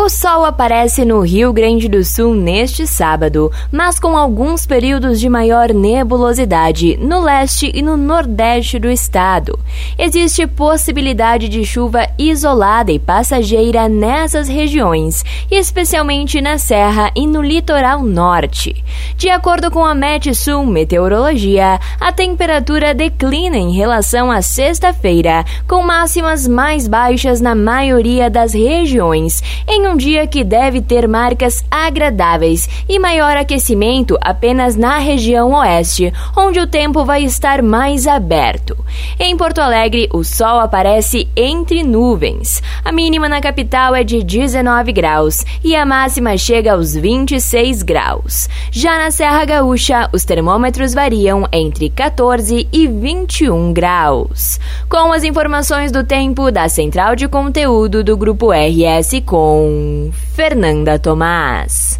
O sol aparece no Rio Grande do Sul neste sábado, mas com alguns períodos de maior nebulosidade no leste e no nordeste do estado. Existe possibilidade de chuva isolada e passageira nessas regiões, especialmente na Serra e no litoral norte. De acordo com a Metsul Meteorologia, a temperatura declina em relação à sexta-feira, com máximas mais baixas na maioria das regiões, em um dia que deve ter marcas agradáveis e maior aquecimento apenas na região oeste, onde o tempo vai estar mais aberto. Em Porto Alegre, o sol aparece entre nuvens. A mínima na capital é de 19 graus e a máxima chega aos 26 graus. Já na Serra Gaúcha, os termômetros variam entre 14 e 21 graus. Com as informações do tempo da Central de Conteúdo do Grupo RS Fernanda Tomás.